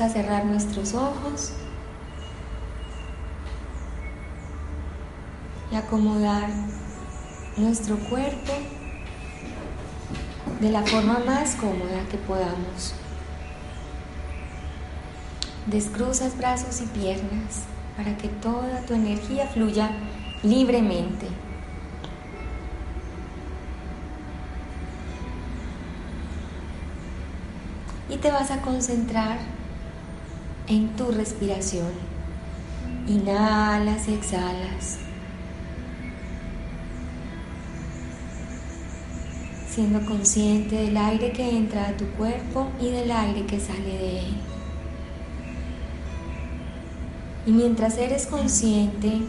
A cerrar nuestros ojos y acomodar nuestro cuerpo de la forma más cómoda que podamos. Descruzas brazos y piernas para que toda tu energía fluya libremente. Y te vas a concentrar en tu respiración. Inhalas y exhalas. Siendo consciente del aire que entra a tu cuerpo y del aire que sale de él. Y mientras eres consciente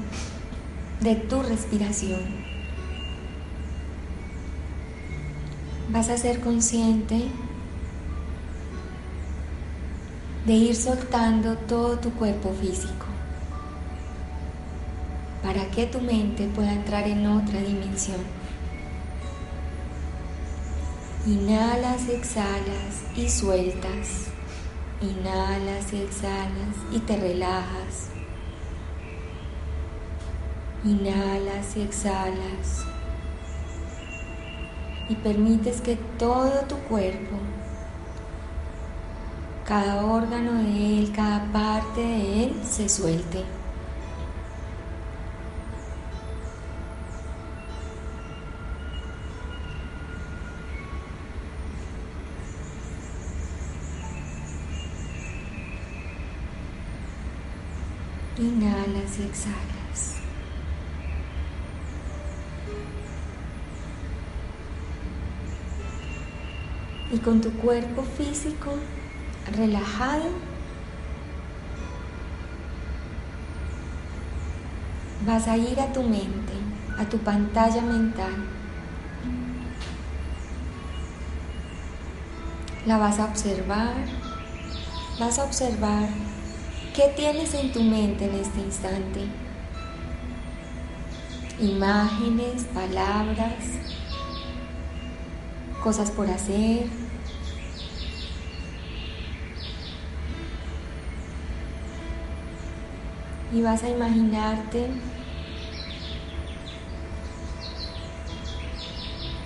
de tu respiración, vas a ser consciente de ir soltando todo tu cuerpo físico para que tu mente pueda entrar en otra dimensión. Inhalas, exhalas y sueltas. Inhalas exhalas y te relajas. Inhalas y exhalas. Y permites que todo tu cuerpo cada órgano de él, cada parte de él se suelte. Inhalas y exhalas. Y con tu cuerpo físico relajado, vas a ir a tu mente, a tu pantalla mental. La vas a observar, vas a observar qué tienes en tu mente en este instante. Imágenes, palabras, cosas por hacer, y vas a imaginarte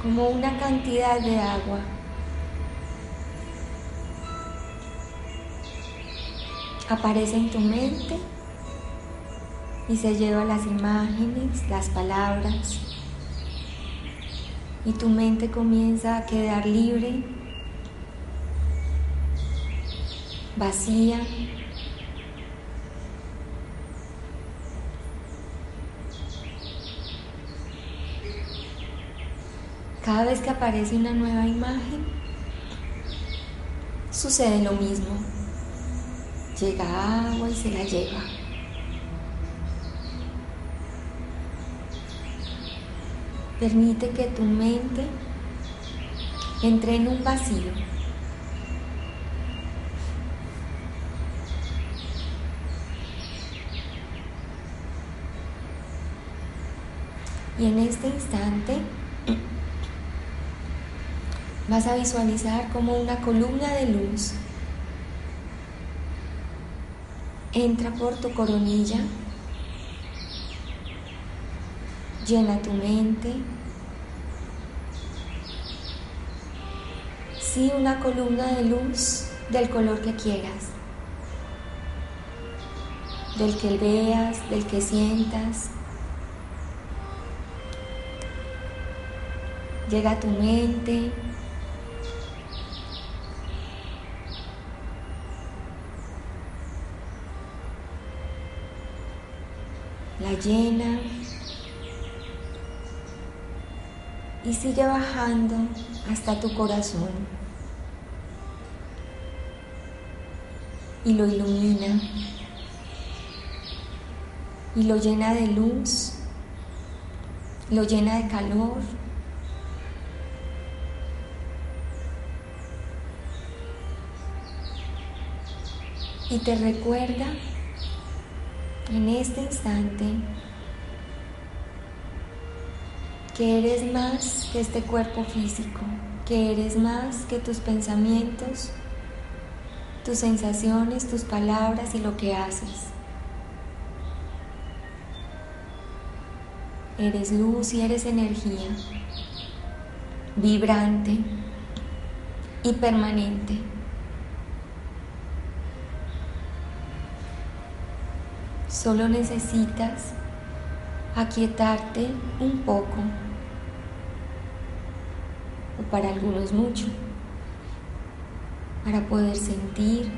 como una cantidad de agua. Aparece en tu mente y se lleva las imágenes, las palabras. Y tu mente comienza a quedar libre, vacía, Cada vez que aparece una nueva imagen, sucede lo mismo. Llega agua y se la lleva. Permite que tu mente entre en un vacío. Y en este instante vas a visualizar como una columna de luz entra por tu coronilla, llena tu mente. Sí, una columna de luz del color que quieras, del que veas, del que sientas. Llega a tu mente, llena y sigue bajando hasta tu corazón. Y lo ilumina. Y lo llena de luz, lo llena de calor. Y te recuerda en este instante que eres más que este cuerpo físico, que eres más que tus pensamientos, tus sensaciones, tus palabras y lo que haces. Eres luz y eres energía, vibrante y permanente. Solo necesitas aquietarte un poco para algunos mucho, para poder sentir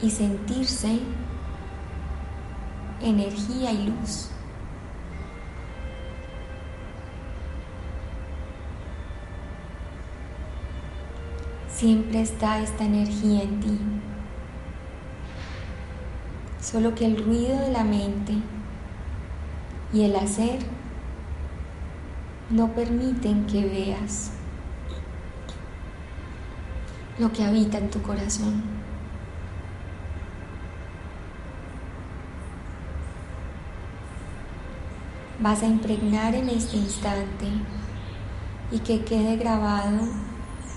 y sentirse energía y luz. Siempre está esta energía en ti, solo que el ruido de la mente y el hacer no permiten que veas lo que habita en tu corazón. Vas a impregnar en este instante y que quede grabado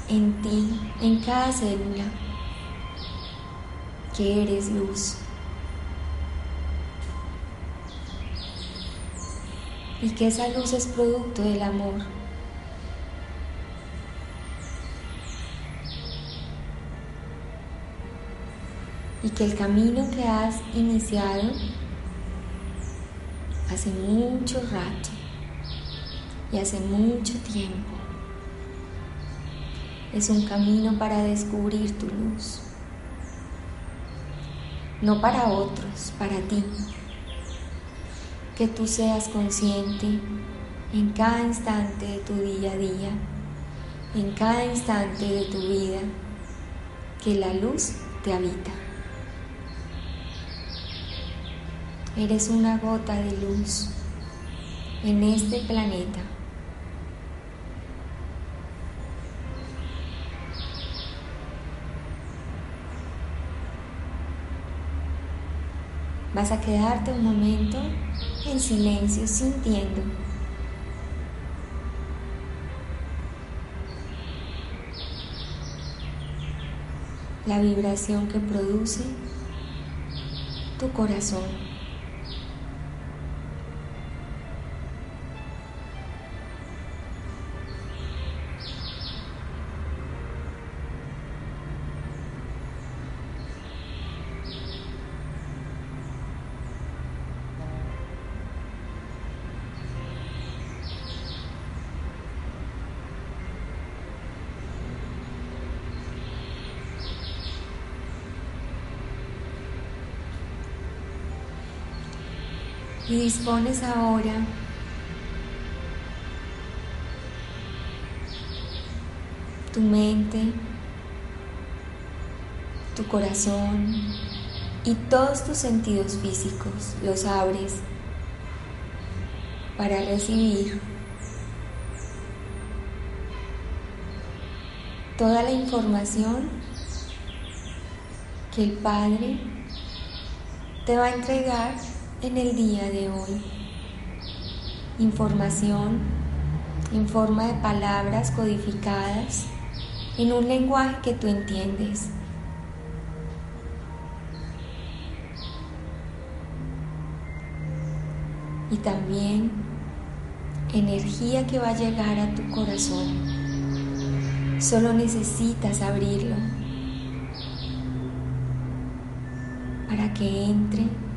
en ti, en cada célula, que eres luz. Y que esa luz es producto del amor. Y que el camino que has iniciado hace mucho rato y hace mucho tiempo es un camino para descubrir tu luz. No para otros, para ti que tú seas consciente en cada instante de tu día a día, en cada instante de tu vida, que la luz te habita. Eres una gota de luz en este planeta. Vas a quedarte un momento en silencio sintiendo. La vibración que produce tu corazón. Y dispones ahora. Tu mente, tu corazón y todos tus sentidos físicos los abres para recibir toda la información que el Padre te va a entregar en el día de hoy. Información en forma de palabras codificadas en un lenguaje que tú entiendes. Y también energía que va a llegar a tu corazón. Solo necesitas abrirlo para que entre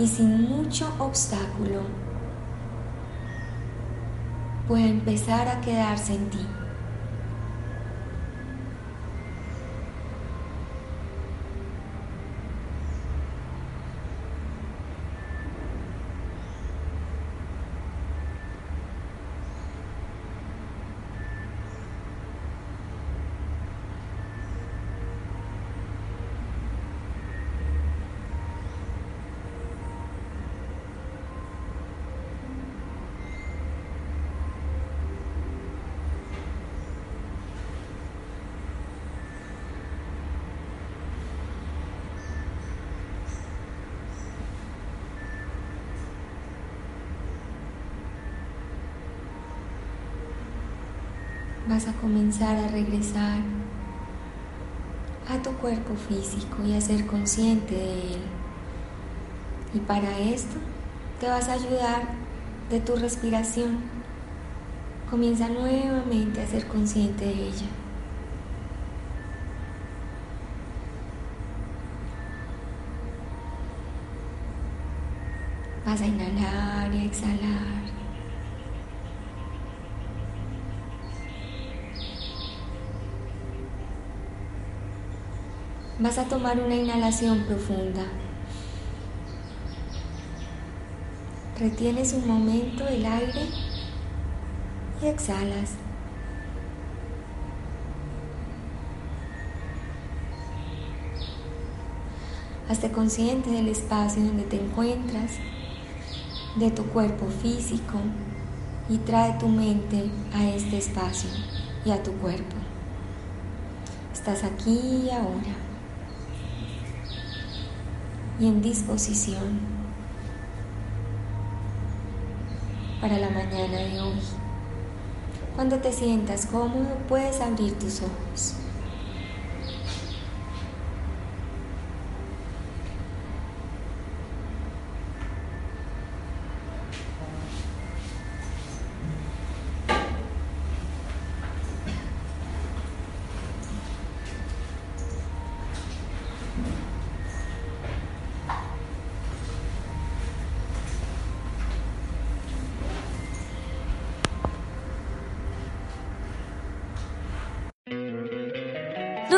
y sin mucho obstáculo puede empezar a quedarse en ti. Vas a comenzar a regresar a tu cuerpo físico y a ser consciente de él. Y para esto te vas a ayudar de tu respiración. Comienza nuevamente a ser consciente de ella. Vas a inhalar y a exhalar. Vas a tomar una inhalación profunda. Retienes un momento el aire y exhalas. Hazte consciente del espacio donde te encuentras, de tu cuerpo físico y trae tu mente a este espacio y a tu cuerpo. Estás aquí y ahora y en disposición para la mañana de hoy. Cuando te sientas cómodo puedes abrir tus ojos.